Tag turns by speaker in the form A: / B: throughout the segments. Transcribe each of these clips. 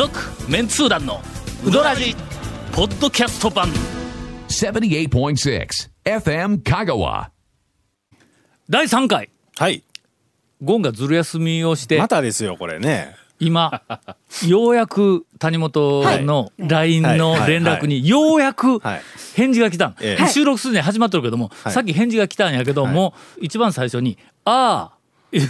A: 続メンツー団のウドラジポッドキャスト版。
B: 78.6 FM Kagawa.
A: 第3回。
C: はい。
A: ゴンがずる休みをして
C: またですよこれね。
A: 今ようやく谷本の LINE の連絡にようやく
C: はい。
A: 返事が来た。ん、
C: ええ。
A: 収録すでに始まってるけども、
C: い。
A: さっき返事が来たんやけども、一番最初に「ああ」い う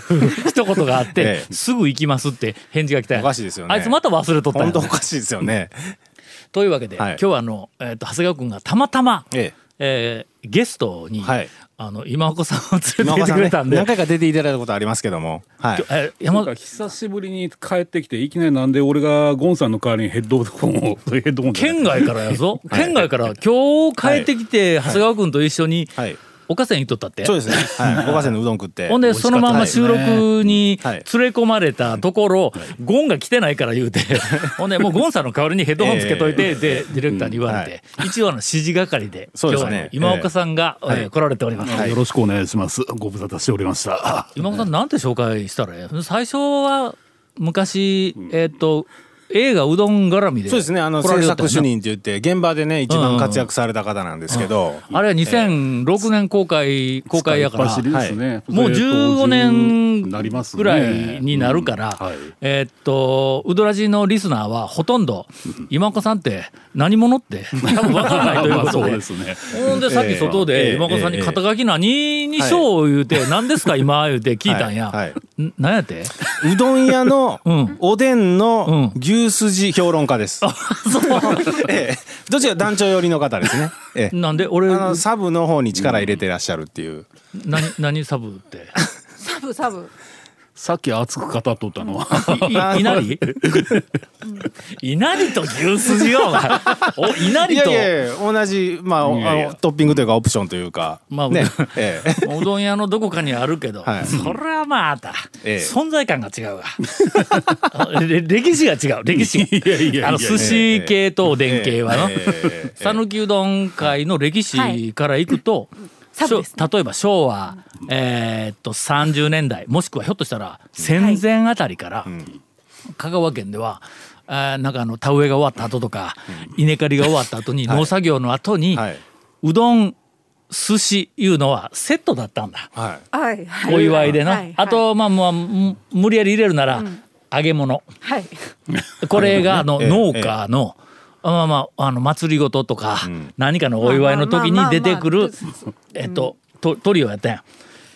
A: 一言があって、
C: ええ。
A: すぐ行きますって返事が来た。
C: おかしいですよね。
A: あいつまた忘れとった
C: 本当おかしいですよね。
A: というわけで、
C: はい。
A: 今日はあの、えー、と長谷川君がたまたま、
C: え
A: え。ーゲストに、
C: はい。
A: あの今岡さんを連
C: 今
A: れてきてくれたんで、
C: 何回か出ていただいたことありますけども。はい。
A: え山
D: なんか久しぶりに帰ってきていきなりなんで俺がゴンさんの代わりにヘッドホンをヘッドホン
A: 県外からやぞ、県外から今日帰ってきて、長谷川君と一緒に
C: はい
A: 岡線行っとったって、
C: そうですね。はい。五ヶ瀬のうどん食って。
A: ほんでそのまま収録に
C: はい。
A: 連れ込まれたところ、ゴンが来てないから言うて、ほんでもうゴンさんの代わりにヘッドホンつけといて、でディレクターに言われて、一応あの指示係で
C: そうですね。
A: 今日は今岡さんが、えー。来られております。
D: よろしくお願いします。ご無沙汰しておりました。
A: 今岡さんなんて紹介したらええ？最初は昔、えーっと映画うどん絡みで
C: そうですね。あの制作主任って言って現場でね一番活躍された方なんですけど。
A: あれは2006年公開公開やから
D: 使いっ走りですね。
A: もう15年
D: なりますね。
A: ぐらいになるから、
D: うん。はい。
A: えーっとウドラジのリスナーはほとんど今岡さんって何者って 多分分からないという
D: まあそう
A: ことで。
D: ですね。
A: ほんでさっき外
C: え
A: で
C: え
A: 今岡さんに「肩書き何にしよう?」言うて「何ですか今」言うて聞いたんや。
C: はい。はい。
A: ん何やって？
C: うどん屋の
A: うん。
C: おでんの
A: うん
C: 牛すじ評論家です。ええどちら団長寄りの方ですね。ええ
A: なんで？俺
C: あのサブの方に力入れてらっしゃるっていう。
A: 何何サブって？
E: サブサブ。
D: さっき熱く語っとったのは。
A: いいなりいなり と牛すじはお前。おいないりと
C: やいやいや同じまああのトッピングというかオプションというか。
A: まあ
C: ね。ええ。
A: うどん屋のどこかにあるけど、
C: はい。
A: それはまた、
C: ええ。
A: 存在感が違うわ。歴史が違う歴史あの寿司系とおでん系はの
C: ええええ
A: 讃岐うどん界の歴史からいくと、
E: サブですね。
A: 例えば昭和、えーっと30年代もしくはひょっとしたら戦前あたりから、香川県ではあーなんかあの田植えが終わった後とか、稲刈りが終わった後に、農作業の後に、
C: はい。う
A: どん寿司いうのはセットだったんだ。
C: はい。
E: はい。はい。
A: お祝いでな、
E: はい。
A: あとまあまあむ無理やり入れるなら、揚げ物。
E: はい。
A: これがあの
C: ええ。
A: 農家の、まあまああの祭りごととか、何かのお祝いの時に出てくるえっととトリオやったん。や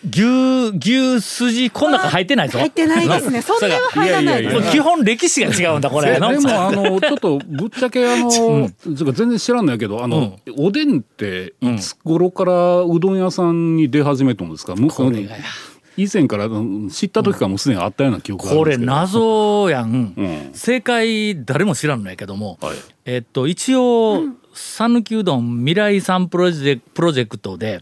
A: 牛牛すじこん中入ってないぞ。
E: 入ってないですね。そん。なは入らないです
D: いやいやいや。
A: 基本歴史が違うんだこれ。
D: で
A: の
D: もあのちょっとぶっちゃけあの、つうか全然知らんないけどあの、おでんっていつ頃からうどん屋さんに出始めたんですか、む
A: これがや
D: 以前からうん知った時からもうすでにあったような記憶がある
A: これ
D: んですけど。
A: 謎やん、
D: うん。
A: 正解誰も知らんのやけども、
D: はい。
A: えっと一応讃岐、うどん未来さんプロジェプロジェクトで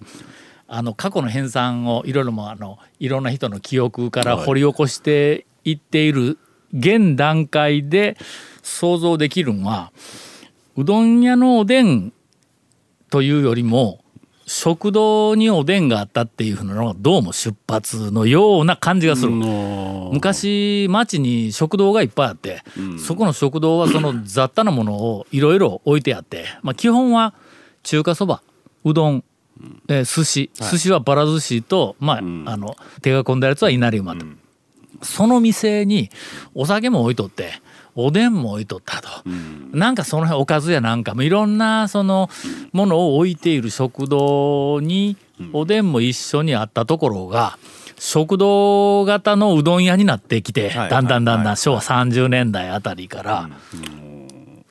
A: あの過去の編纂をいろいろもあのいろんな人の記憶から掘り起こしていっている現段階で想像できるのはうどん屋のおでんというよりも食堂におでんがあったっていうのがどうも出発のような感じがする。
D: の
A: 昔町に食堂がいっぱいあって、そこの食堂はその雑多なものをいろいろ置いてあって、まあ、基本は中華そばうどん、えー寿司。寿司はばら寿司と、まああの手が込んだやつは稲荷馬と、その店にお酒も置いとっておでんも置いとったと、なんかその辺おかずやなんかもいろんなそのものを置いている食堂におでんも一緒にあったところが食堂型のうどん屋になってきて、
C: はい
A: だんだんだんだ
C: はい
A: ん昭和30年代あたりから、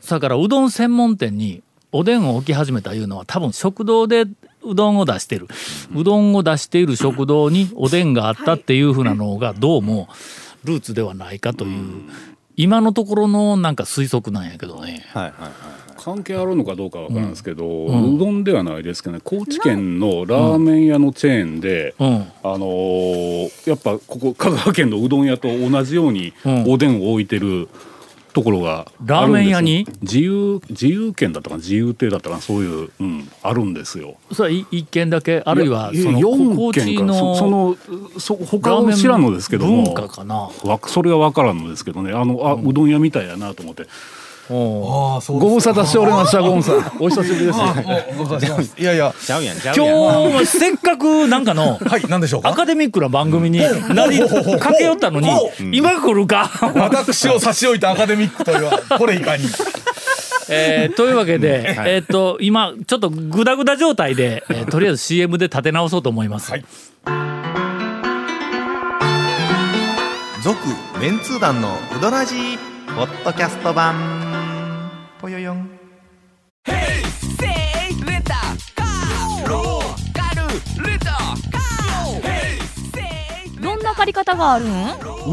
A: だからうどん専門店におでんを置き始めたいうのは多分食堂でうどんを出してる、うどんを出している食堂におでんがあったっていうふうなのがどうもルーツではないかという、今のところのなんか推測なんやけどね。
C: はいはいはい。
D: 関係あるのかどうかわからんですけど、うどんではないですけどね高知県のラーメン屋のチェーンで、
A: うん
D: あのーやっぱここ香川県のうどん屋と同じように
A: うん
D: おでんを置いてるところが
A: ラーメン屋に？
D: 自由自由軒だったかな？自由亭だったかな？そういう、うん、あるんですよ。
A: それは一軒だけ？あるいはその
D: 四
A: 高知
D: 軒かなそそ
A: の
D: のそ他は知らんのですけども。
A: 文化かな？
D: わそれは分からんのですけどね。あのあ、うどん屋みたいやなと思って
F: ああそう
D: ご無沙汰しておりましたゴンさん。お久しぶりです
F: ご無沙汰してます。いやいや。
C: ちゃうやんちゃう
A: 今日はせっかくなんかの
F: はい何でしょうか？
A: アカデミックな番組になり駆け寄ったのに今来るか？
F: 私を差し置いたアカデミックというのはこれいかに。
A: えーというわけで、えーっと今ちょっとグダグダ状態で、えーとりあえず CM で立て直そうと思います、
F: はい。
G: 続メンツー団のウドラジーポッドキャスト版
E: 借り方があるん
H: ウ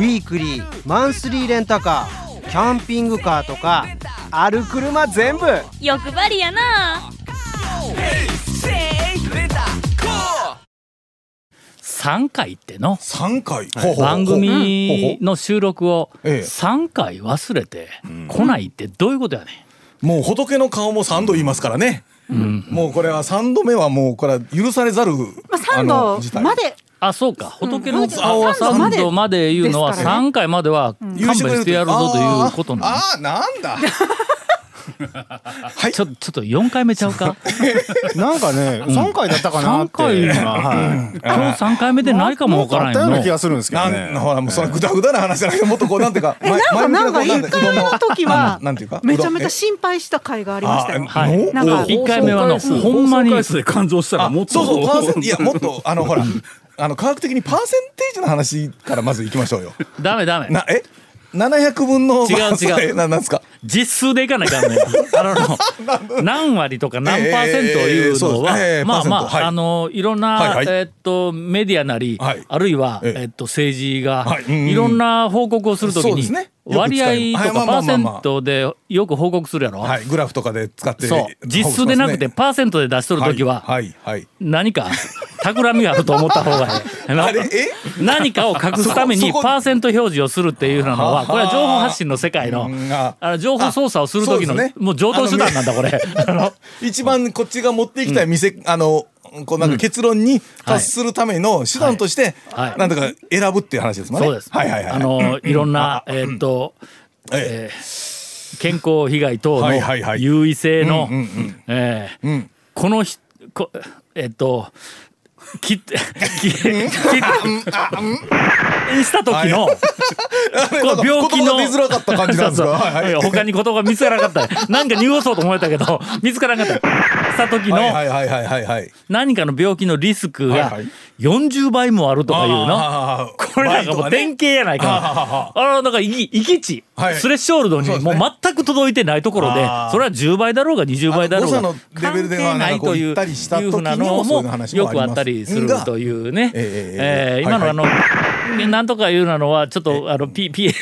H: ィークリーマンスリーレンタカーキャンピングカーとかある車全部。
E: 欲張りやな。
A: 3回っての？
F: 三回。
A: 番組の収録を
F: ええ。
A: 3回忘れて来ないってどういうことやねん？
F: もう仏の顔も三度言いますからね、もうこれは三度目はもうこれは許されざる、
E: まあ、3
F: あの
E: 度
F: 事態。
E: まで
A: あそうか。仏の顔は
E: あ三度ま
A: 3
E: で
A: 言うのは
E: ですからね。
A: 3回までは勘弁してやるぞということなの
F: あなんだ。は い
A: ちょちょっと4回目ちゃうか？
C: なんかね3回だったかなって。
A: 3回
C: はい。
A: 今日3回目でないかもわからんよ。の
C: あったような気がするんですけど
F: な
C: ね
F: んほらもうそのぐだぐだな話じゃなくてもっとこうなんていうか
E: えなんかなんか一回目の時は
F: なんていうか
E: めちゃめちゃ
F: う
E: 心配した回がありましたよ。
F: あ
A: はい。
E: なんか
A: 1回目はのほんまに。
D: 感情したらもっと。
F: いやもっとあのほらあの科学的にパーセンテージの話からまずいきましょうよ。
A: ダメダメ。
F: なえ？700分の
A: 違う違う。
F: ななんですか？
A: 実数でいかないかんねあのの 何割とか何パーセントいうのは、
F: ええええ
A: まあまあ、あのいろんな、
F: はいはい。
A: えーっとメディアなり、
F: はい。
A: あるいは、
F: え
A: っと政治が、
F: はい。うんうん。
A: いろんな報告をするときに、割合とかパーセントでよく報告するやろ、
F: はい。グラフとかで使って
A: そう。実数でなくてパーセントで出しとるときは、
F: はい。はい。
A: 何か？企みがあると思った方がいい。何かを隠すためにパーセント表示をするっていうのは
F: はあ。
A: これは情報発信の世界の
F: うん。あ。
A: あの情報操作をする時のもう上等手段なんだこれ。
F: 一番こっちが持っていきたい店、あのこうなんか結論に達するための手段として、なんとか選ぶっていう話ですもんね。
A: そうです。
F: はいはいはい。
A: あのいろんなえーっと
F: え
A: え。ー健康被害等の優位性の
F: うんうんうん。
A: えこのひこえーっと切って切って切した時の こう病気の
F: づらかった感じなんですか？
A: 他に言葉が見つからなかった。なんか濁そうと思えたけど 見つからなかった。した時の。何かの病気のリスクが
F: はいはい。
A: 40倍もあるとかいうの？これなんかもう典型やないか。あのなんか行き地、
F: はい。
A: スレッショールドにもう全く届いてないところでそれは10倍だろうが20倍だろうが関係ないというふうなのもよくあったりする
F: が
A: というね、
F: え
A: 今のあの、
F: はい
A: なんとかいうのはちょっとあのピピ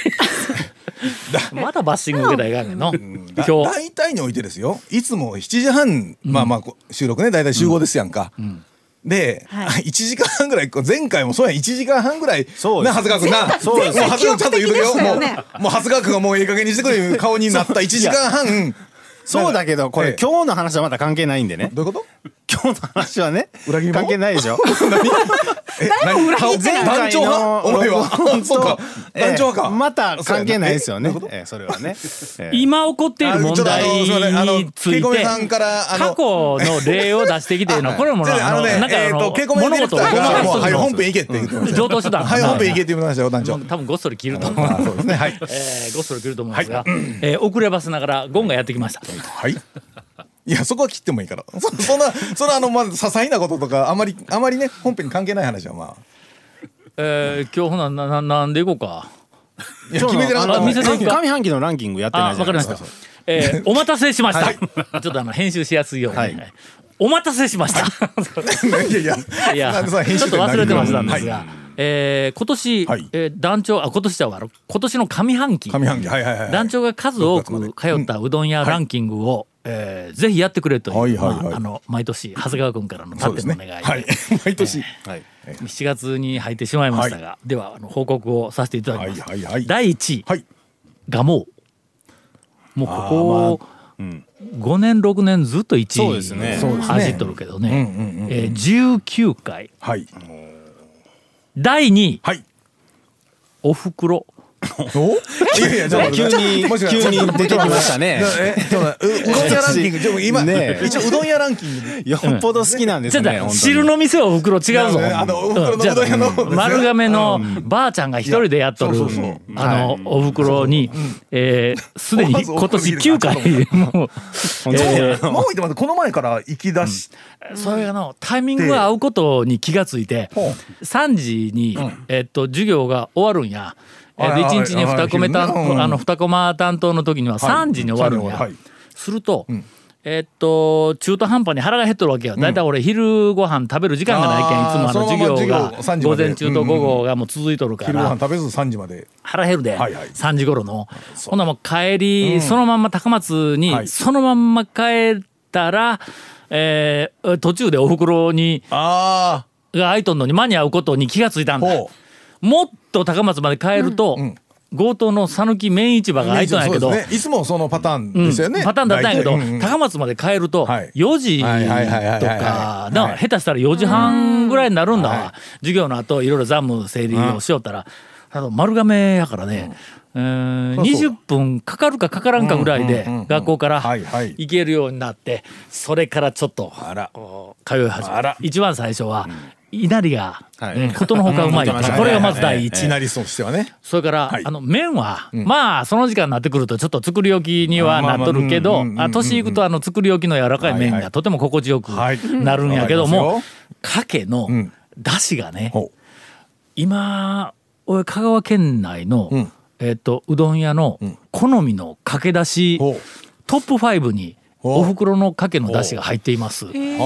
A: まだバッシング受けたらいかんねん。の
F: だ
A: 今日。
F: 大体においてですよ。いつも7時半、まあまあ収録ね。大体集合ですやんか。で、
E: はい。
F: 1時間半ぐらい前回もそうやん。1時間半ぐらいな長谷川君な。
C: そうです。
F: もう長谷川君ちゃんと言うとくよ。も
E: ね。
F: うもう長谷川君がもうええ加減にしてくれいう顔になった1時間半
C: そうだけどこれ
F: ええ。
C: 今日の話はまだ関係ないんでね。
F: どういうこと？
C: 今日の話はね
F: 裏切り者？
C: 関係ないでしょ。
F: え何？
E: 裏切ってない。
F: 団長派お前は？そう団長派か。
C: また関係ないですよね。
F: え
C: ええそれはね。ええ。
A: 今起こっている問題について
F: さんからあの
A: 過去の例を出してきてるの。これもな
F: あのね
A: なんかあの
F: えっとケイコメディレ
A: 物事を
F: 本編行けって
A: 上等手段。
F: はい本編行けって言ってましたよ団長。
A: 多分ごっそり切ると思う。
F: あそうですね。はい。
A: えーごっそり切ると思うんですが、えー遅ればせながらゴンがやってきました。
F: はい。いやそこは切ってもいいから。そそんなそのあのまず些細なこととかあまりあまりね本編に関係ない話はまあ。
A: えー、今日ほななななんでいこうか。
F: いや決めてなかった
C: 上半期のランキングやってな
A: あ
C: いじゃないですか
A: わかりました。えー、お待たせしました。ちょっとあの編集しやすいように。
C: はい
A: お待たせしました。
F: い やいや
A: いや、ちょっと忘れてましたんですが、
F: はい
A: えー今年、
F: はい。
A: えー団長あ今年だわ今年の上半期。
F: 上半期。はいはいはい。
A: 団長が数多く通ったうどん屋ランキングを、えーぜひやってくれという、
F: はいはいはい。
A: まあ、あの毎年長谷川君からの立っての願い。
F: ねはい。毎年。
C: はい。
A: 7月に入ってしまいましたが、ではあの報告をさせていただきます。
F: はいはいはい。
A: 第1位、
F: はい。
A: ガモもうここ5年6年ずっと1
C: そうですね。
A: 位走っとるけどね。
F: うんうんうん
A: えー19回。
F: はい
A: 第2位。
F: はい。
A: おふくろ。
F: おい
C: 急に急に出てきましたね。
F: ううどん屋ランキング。今、一応うどん屋ランキング。で
C: よっぽど好きなんですね
A: 汁の店はおふくろ違うぞ丸亀のばあちゃんが一人でやっとるあのおふくろにえーすでに今年9回もう
C: 本当に。
A: えー
F: もう言って待ってこの前から行き出し、
A: それがのタイミングが合うことに気がついて
F: ほ
A: 3時に、えっと、授業が終わるんや。えっと、
F: はいはい
A: 1日に2コマ担
F: はいうん。
A: あの2コマ担当の時には3時に終わるんや。
F: はい。
A: すると、
F: ん。
A: えっと中途半端に腹が減っとるわけよ。だいたい俺昼ご飯食べる時間がないけんいつもあの授業が
F: 授業3時まで。
A: 午前中と午後がもう続いとるから。
F: 昼ご飯食べず3時まで。
A: 腹減るで、
F: はいはい。
A: 3時頃の。ほんならもう帰り、そのまんま高松に、
F: はい。
A: そのまんま帰ったら、えー途中でおふくろに
F: あ
A: が空いとんのに間に合うことに気がついたんだ。
F: ほ
A: もっと高松まで帰ると、
F: ん
A: 強盗の讃岐麺市場
F: あ
A: が空いとんやけど、
F: ね。いつもそのパターン
A: うん
F: ですよね、
A: パターンだったんやけど、
F: うんうん。
A: 高松まで帰ると
F: はい。
A: 4時とか下手したら4時半ぐらいになるんだわ、
F: は
A: 授業の後いろいろ残務整理をしよったら、あの丸亀やからね、えー
F: そうそう。
A: 20分かかるかかからんかぐらいで
F: うんうんうん。うん
A: 学校から行けるようになってそれからちょっと通い始めた一番最初は稲荷が、
C: はい。
A: うんことのほかうまい、
C: うん。
A: これがまず第一、
F: い。なりとしてはね
A: それから、
F: はい。
A: あの麺は、まあその時間になってくるとちょっと作り置きにはなっとるけど
F: まあ
A: 年いくとあの作り置きの柔らかい麺がとても心地よく
F: はい。
A: なるんやけども
F: わか
A: けの
F: ん。
A: だしがね
F: ほ
A: 今俺香川県内の、
F: うん。
A: えっとうどん屋の好みのかけだしトップ5にお。ふくろのかけのだしが入っています。柳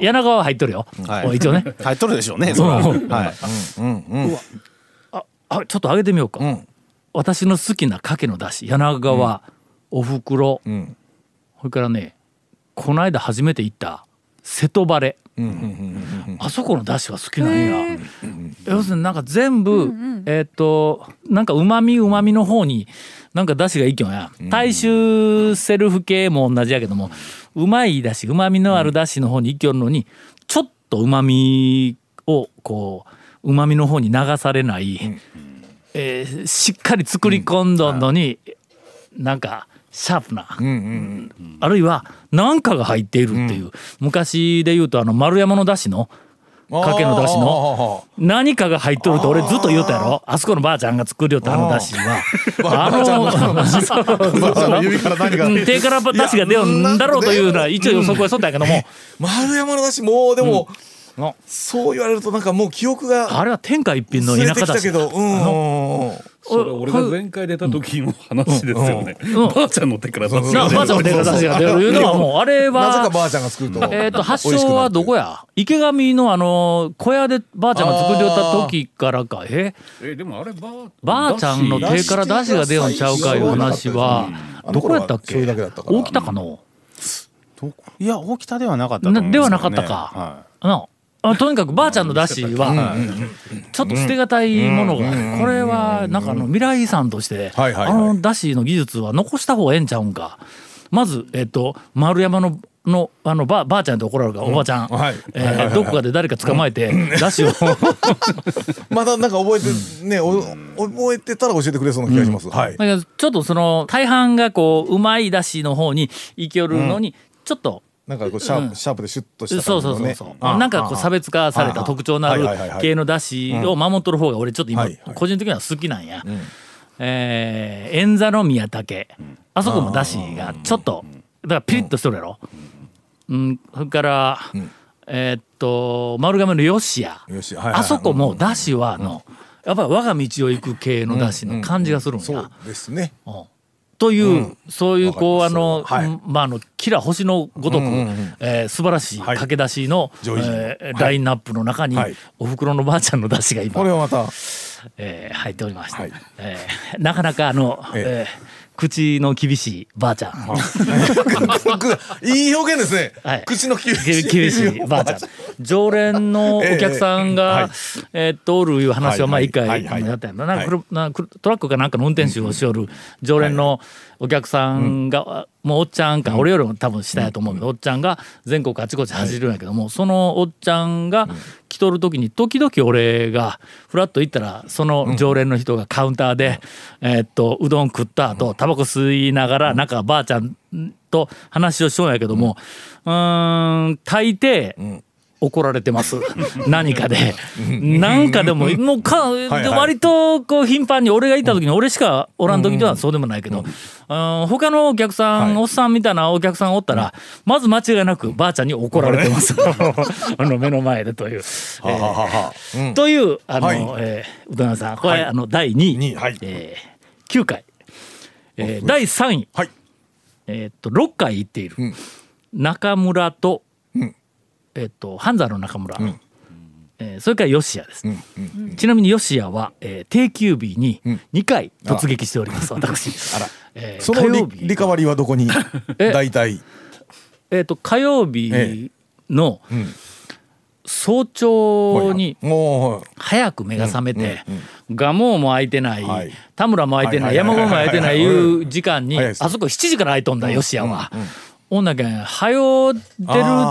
A: 川は入っとるよ、
C: はい。
A: 一応ね。
C: 入っとるでしょうねそれは。
A: うん。
C: はい。
F: うんうん
A: あちょっと上げてみようか、
F: うん。
A: 私の好きなかけのだし柳川、おふくろ、
F: うん。
A: それからねこの間初めて行った瀬戸バレ。
F: うんうんうん
A: あそこのだしは好きなんや、要するになんか全部、えーっとなんかうまみうまみの方になんかだしがいいきょん。や大衆セルフ系も同じやけどもうまいだしうまみのあるだしの方にいきょるのにちょっとうまみをこううまみの方に流されない、えーしっかり作り込んどんのに、なんかシャープな、
F: うんうん
A: あるいは何かが入っているっていう、昔で言うとあの丸山のだしのかけのだしの何かが入っとると俺ずっと言うたやろ。あそこのばあちゃんが作りよったあのだしは。あの 手からだしが出ようんだろうというのは一応予測はしとったんやけども。
F: 丸山のだしもうでも
A: の
F: そう言われるとなんかもう記憶が
A: あれは天下一品の田舎だし。
F: きたけどうんうん。
D: それ俺が前回出た時の話ですよね、
A: うん。
D: ばあちゃんの手から出す
A: なばあちゃんの手からだしが出るいうのはもうあれは。
F: なぜかばあちゃんが作ると。
A: えー、と 発祥はどこや？池上のあの小屋でばあちゃんが作りよった時からか。え？
D: えでもあれば
A: ばあちゃんの手から出汁が出よんちゃうかいう話はどこやったっけ？
F: それだけだったから。
A: 大北かの？
C: いや大北ではなかったと思うん
A: なではな
C: すけどね。
A: かったか。
C: は
A: なあとにかくばあちゃんのだしはちょっと捨てがたいものがこれはなんかあの未来遺産としてあのだしの技術は残した方がええんちゃうんか。まずえっと丸山ののあのばばあちゃんって怒られるからおばちゃん、
F: はい。
A: えーどこかで誰か捕まえてだしを。
F: まだなんか覚えてねお覚えてたら教えてくれそうな気がします。はい。
A: だちょっとその大半がこううまいだしの方に生きよるのにちょっと
F: なんかこうシャー
A: うん。
F: プシャープでシュッとした
A: そう
F: 感じのね。
A: そうそうそう
F: あ
A: なんかこう差別化された特徴のある系のだしを守っとる方が俺ちょっと今個人的には好きなんや。えー円座の宮武。あそこもだしがちょっとだからピリッとしとるやろ。うん。それからえーっと丸亀の
F: よしはいはいはい。
A: あそこもだしはあのやっぱり我が道を行く系のだしの感じがするんや。
F: そう。ですね
A: という、そういうこうあの、
F: ま
A: ああのキラ星のごとく、えー素晴らしい
F: はい。
A: 駆け出しの、
F: はい。
A: ラインナップの中に、
F: はい。
A: おふくろのばあちゃんの出汁が今。
F: これはまた
A: えー入っておりまして、
F: はい。
A: えーなかなかあの、え
F: え
A: ー口の厳しいばあちゃん、
F: い。い。表現ですね、
A: はい
F: 口の厳しい
A: ばあちゃん。常連のお客さんが、えーっとおるいう話をまあ
F: はい。
A: 一回
F: はいはい。
A: やったんやな。なんかくるなんかトラックかなんかの運転手をしよる常連のお客さんが、もうおっちゃんか、俺よりも多分下やと思うけど、おっちゃんが全国あちこち走るんやけども、そのおっちゃんが来とる時に時々俺がフラッと行ったらその常連の人がカウンターで、えーっとうどん食った後タバコ吸いながらなんかばあちゃんと話をしようんやけども、うーん大抵、怒られてます。何かで。なんかでももうか
F: はい
A: 割とこう頻繁に俺がいた時に俺しかおらん時ではそうでもないけど。うん。他のお客さんおっさんみたいなお客さんおったらまず間違いなくばあちゃんに怒られてます。あ の目の前でという。というあの、
F: はい。
A: えーうどん屋さん。これ、
F: はい。
A: あの第2位、えー9回、えー第3位、
F: はい。
A: えーっと6回行っている、
F: ん。
A: 中村と、
F: ん
A: えーっと半沢の中村、
F: ん。
A: えーそれから吉谷です、
F: うんうん
A: ちなみに吉谷は、えー定休日に2回突撃しております、私。
F: あら。
A: えー
F: そのリリカバリーはどこに？
A: え
F: 大体。
A: えーっと火曜日の
F: ん。
A: 早朝に
F: もう
A: 早く目が覚めて、蒲生も空いてない、
F: はい。
A: 田村も空いてない、山郷も空いてないいう時間に、あそこ7時から空いとんだ、吉谷は。ほんだけん早出る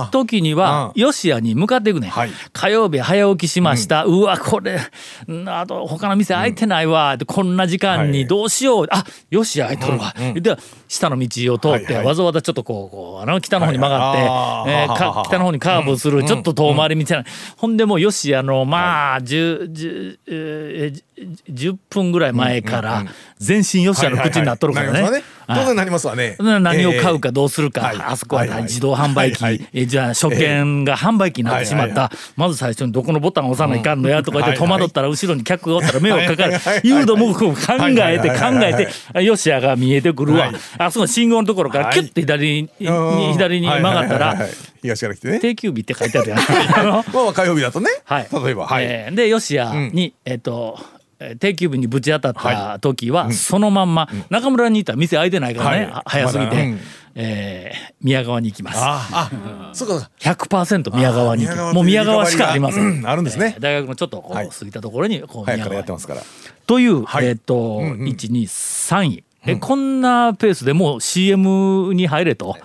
A: 時には
F: あ
A: 吉谷に向かっていくねん、
F: はい。
A: 火曜日早起きしました、うわこれんあと他の店開いてないわ、でこんな時間にどうしよう、あ吉谷開いとるわ、で下の道を通って、
F: はいはい。
A: わざわざちょっとこうこうあの北の方に曲がって、
F: はいは
A: え北の方にカーブするちょっと遠回りみたいな、ほんでもう吉谷のまあ 10, 10, えー10分ぐらい前から全身吉谷の口になっとるからね。
F: 当然なりますわね。
A: な何を買う
F: え
A: かどうするか、
F: はい。
A: あそこは自動販売機、えじゃあ初見が販売機になってしまった、まず最初にどこのボタンを押さないかんのやとか言って戸惑ったら後ろに客がおったら目をかかる。
F: はいはいはい
A: い。うのも考えて考えて吉谷が見えてくるわ、
F: はい。
A: あそこの信号のところからキュッて左に,、
F: うん。
A: 左に曲がったら
F: 東から来てね。
A: 定休日って書いてあるやん。
F: まあまあ火曜日だとね。
A: はい、
F: 例えば。はい。
A: えーで吉谷に、えっ、とえー定休日にぶち当たった時は、そのまんま、中村にいたら店開いてないからね、
F: はい。
A: は早すぎて、
F: まだ。うん。
A: えー宮川に行きます。
F: ああそうかそうか。
A: 100%宮川にもう宮川しかありませ。
F: うんんあるんですね。
A: えー大学のちょっとこう、
F: はい。
A: 過ぎたところにこう宮川。
F: やってますから。
A: という、
F: はい。
A: えっ、と、
F: うんうん。
A: 1、2、3位。え、こんなペースでもう CM に入れと。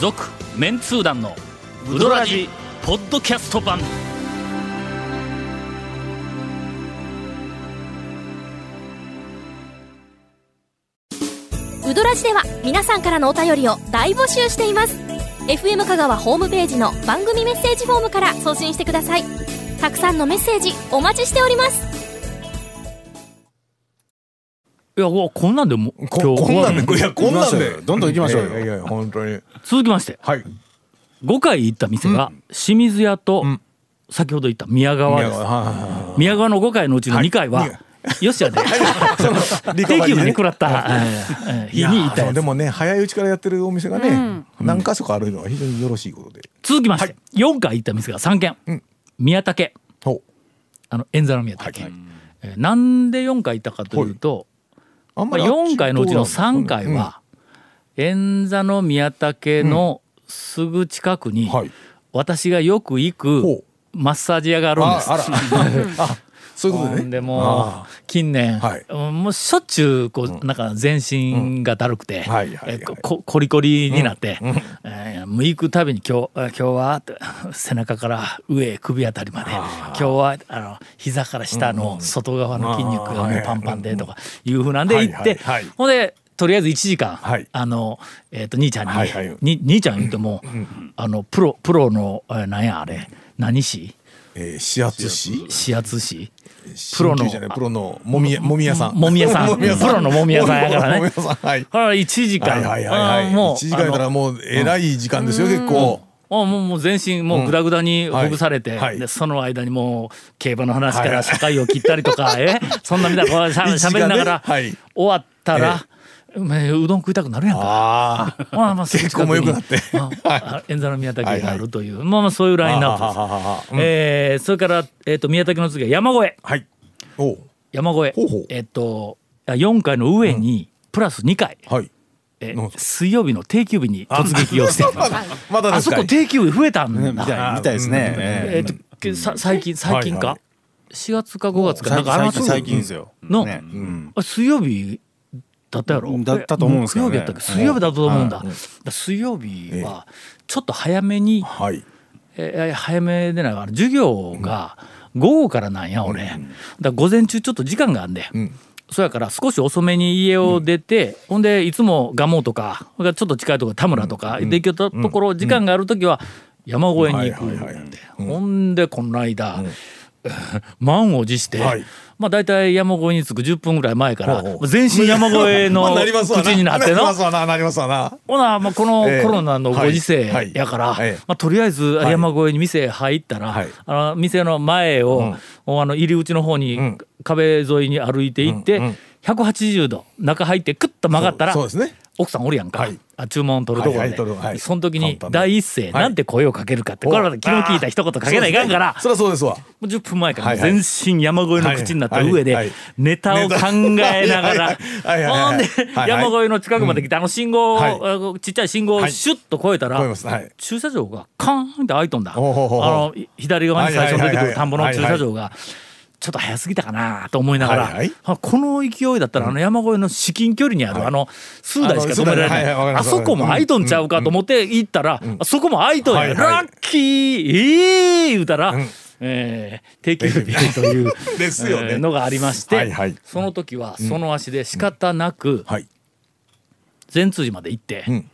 A: 続、メンツー団のウドラジポッドキャスト版。
I: ウドラジでは皆さんからのお便りを大募集しています。FM 香川ホームページの番組メッセージフォームから送信してください。たくさんのメッセージお待ちしております。
A: いや、こんなんでも、
F: ここんなんで。いやこんなんで。
C: どんどん行きましょうよ。
F: いやいやいや本当に。
A: 続きまして、
F: はい
A: 5回行った店が清水屋と、先ほど言った宮川です。
F: 宮川
A: の5回のうちの2回は、
F: はい
A: 吉谷で 定休日に食らった、日に
F: いやでもね早いうちからやってるお店がね、何箇所かあるのは非常によろしいことで。
A: 続きまして、4回行った店が3軒、
F: うん。
A: 宮武。
F: ほ
A: あの円座の宮武、えーなんで4回行ったかというと、まあ、
F: あんまり
A: 4回のうちの3回は、円座の宮武のすぐ近くに、私がよく行くマッサージ屋があるんです。
F: そういうことでね。
A: でもう近年、もうしょっちゅうこうなんか全身がだるくて、ここコリコリになって、えーもう行くたびに今日あ今日は背中から上首あたりまで今日はあの膝から下の外側の筋肉がもうパンパンでとかいうふうなんで行って、ほんでとりあえず1時間、
F: はい。
A: あの、えー、と兄ちゃんに,、
F: はいはい。
A: に兄ちゃん言っても、あのプロプロの、えー、なんやあれ何師
F: えー、指圧師
A: 指圧師プロの
F: プロのもみやもみ屋さん。
A: もみ屋 さん。プロのもみ屋さんやからね。
F: はい。
A: あら1時間、
F: はいはいはい
A: もう
F: 一時間やったらもうえらい時間ですよ結構。
A: あもうもう全身もうグダグダにほぐされて、
F: はい。はい
A: でその間にもう競馬の話から
F: はい
A: 社会を切ったりとか、え？そんなみたいなしゃしゃべりながら
F: はい。
A: 終わったら、まあうどん食いたくなるやんか。まあまあ、
F: 血行も良くなって。
A: ああ円座の宮崎があるという、まあまあそういうラインナップです。
F: うん。
A: えーそれから、えっと宮崎の次は山越え。
F: はい。
A: 山越え。
F: ほうほう。
A: えっと4階の上に、プラス2階、
F: はい。
A: え
F: なんですか？
A: 水曜日の定休日に突撃をして
F: まだ
A: あそこ定休日増えたんだ、
C: みたいみたいですね。
A: えっとけさ最近最近か、
F: はい。は
A: 4月か5月か。なんかありました
C: 最近最近ですよ。
A: の？
C: ね。うん。
A: あ水曜日だったやろ？
C: だったと思うんですけどね。
A: 木曜日やったっけ？水曜日だったと思うんだ,、
C: はい。
A: 水曜日はちょっと早めに、
F: はい。
A: えー早めでないわ授業が午後からなんや俺、だから午前中ちょっと時間があんで、
F: ん。
A: そやから少し遅めに家を出て、ほんでいつも蒲生とかちょっと近いところ田村とかで行けたところ、時間がある時は山越えに行くんで、
F: はいはいはい
A: ほんでこの間、満を持して、
F: はい。
A: まあ大体山越えに着く10分ぐらい前から全身山越えの 口になって
F: なり
A: の
F: ますわななりますわな。
A: ほな、まあ、この
F: ええ。
A: コロナのご時世やから、
F: はい。はいええ。
A: まあ、とりあえず山越えに店入ったら、
F: はい。
A: あの店の前を、あの入り口の方に、
F: ん。
A: 壁沿いに歩いていって、
F: うんうん。
A: 180度中入ってクッと曲がったら
F: そうそうですね
A: 奥さんおるやんか、
F: はい。
A: あ注文取るところで、その時に第一声、
F: はい。
A: なんて声をかけるかってこれは昨日聞いた一言かけないかんから、
F: そりゃそうですわ。
A: もう10分前から全身山越えの口になった上でネタを考えながらほんで山越えの近くまで来てあの信号ちっちゃい信号をシュッと越えたら駐車場がカーンって開いとんだ。あの左側に最初に出てくる田んぼの駐車場が。ちょっと早すぎたかなと思いながら、
F: はい。はい
A: あこの勢いだったらあの山越えの至近距離にある、あの数台しか止められない、
F: はいはい
A: あそこも開いとんちゃうかと思って行ったら、あそこも開いとんや、
F: はいはい。
A: ラッキーええー、言うたら、
F: ん。
A: えー定休日という
F: ですよね。
A: えーのがありまして、
F: はいはい。
A: その時はその足で仕方なく
F: はい。
A: 善通寺まで行って、
F: ん。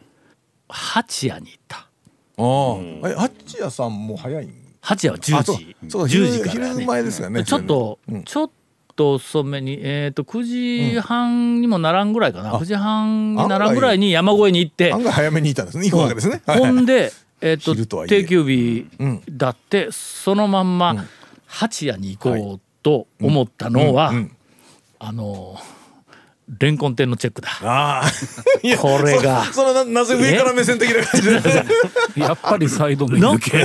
A: 八谷に行った。
F: ああえ八谷さんも早いん？
A: 八谷は10
F: あそう。
A: 時
F: そう
A: 10時
F: 昼
A: から、ね、
F: 昼前ですよね
A: ちょっと、
F: うん。
A: ちょっと遅めにえっ、と9時半にもならんぐらいかな、9時半にならんぐらいに山越えに行って。
F: 案外早めにいたんですね行くわけですね。はい
A: ほんで、えっと
F: 昼と
A: 定休日
F: うん
A: だってそのまんま八谷に行こうと思ったのは、
F: うん。うん。
A: あのレンコン店のチェックだ。
F: ああいや
A: これが。
F: そ そのななぜ上から目線的な感じで
D: やっぱりサイド目抜け。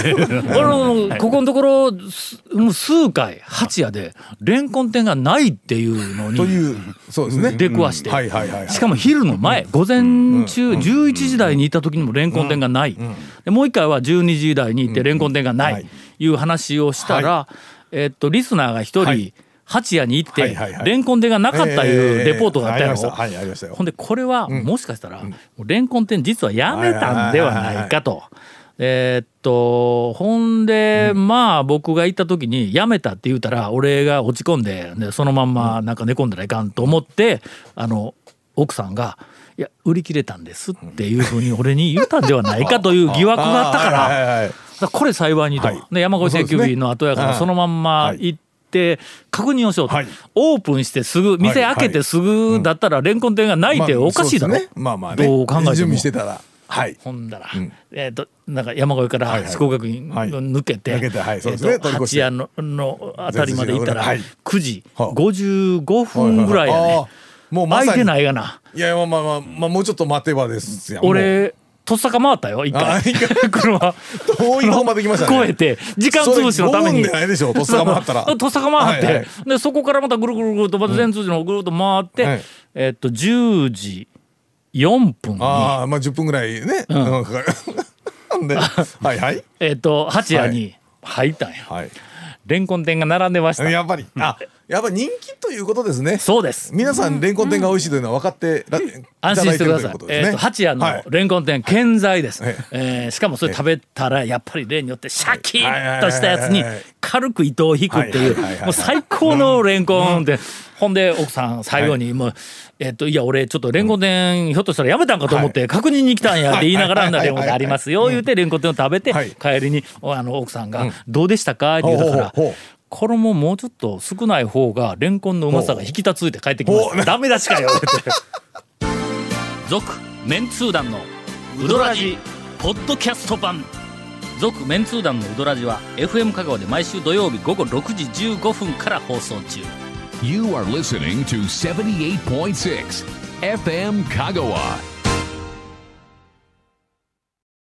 A: あ のここのところすもう数回八谷でレンコン店がないっていうのに
F: というそうですね。
A: 出くわして、
F: はいはいはいはい。
A: しかも昼の前午前中11時台に行った時にもレンコン店がない、でもう一回は12時台に行ってレンコン店がない、
F: はい。
A: いう話をしたら、えっとリスナーが一人、
F: はい
A: 八谷に行って、レンコン店がなかったいうレポートがあったやろ、ほんでこれはもしかしたら、レンコン店実はやめたんではないかと。えーっとほんで、まあ僕が行った時に辞めたって言うたら俺が落ち込んででそのまんまなんか寝込んだらいかんと思ってあの奥さんが「いや売り切れたんです」っていうふうに俺に言ったんではないかという疑惑があったから。これ幸いにと、
F: はい。
A: で山越定休日の後やから
F: そ
A: のまんま行って確認をしようと、
F: はい。
A: オープンしてすぐ店開けてすぐだったらレンコン店がないっておかしいだろ、
F: まあね。まあまあね。
A: どう考えても。
F: 準備してたら。はい。
A: ほんだら、
F: ん。
A: えっ、となんか山越えから
F: はいはい。
A: 四国学院
F: はい
A: 抜けて、八谷ののあたりまで行ったら
F: はい。
A: 9時
F: はあ。
A: 55分ぐらいやね。
F: あー。もうまさに。
A: 空いてないがな。
F: いやまあまあまあまあもうちょっと待てばですよもう。
A: 俺とっさか回ったよ一回。車。
F: 遠い方まで来ましたね。
A: 越えて時間潰しのために。
F: それ5分でないでしょとっさか回ったら。
A: とっさか回って、
F: はいはい。
A: でそこからまたぐるぐるぐるとまた全通寺のぐるっと回って、
F: はい。
A: えっと10時4分に。
F: ああまあ10分ぐらいね、うん、かかるなん。ではいはい。
A: えっと八谷に入ったんや、
F: はい。
A: レンコン店が並んでました。
F: やっぱり。あやっぱ人気ということですね。
A: そうです。
F: 皆さんレンコン店が美味しいというのは分かってら、
A: 安心してください。
F: いね
A: えっと八谷
F: はい。
A: のレンコン店健在です。
F: はい。
A: えーしかもそれ食べたらやっぱり例によってシャキッとしたやつに
F: はいはいはいはい
A: 軽く糸を引くっていう
F: はいはいはいはい。
A: もう最高のレンコンでほんで奥さん最後にもうえっといや俺ちょっとレンコン店ひょっとしたらやめたんかと思って確認に来たんやって言いながらレンコン店ありますよ言うてレンコン店を食べて
F: はい。
A: 帰りにおあの奥さんがどうでしたかって言うたから衣もうちょっと少ない方がレンコンのうまさが引き立ついて帰ってきました。ダメ出しかよ。続メンツー団のウドラジポッドキャスト版。続メンツー団のウドラジは FM 香川で毎週土曜日午後6時15分から放送中。
B: You are listening to 78.6 FM Kagawa.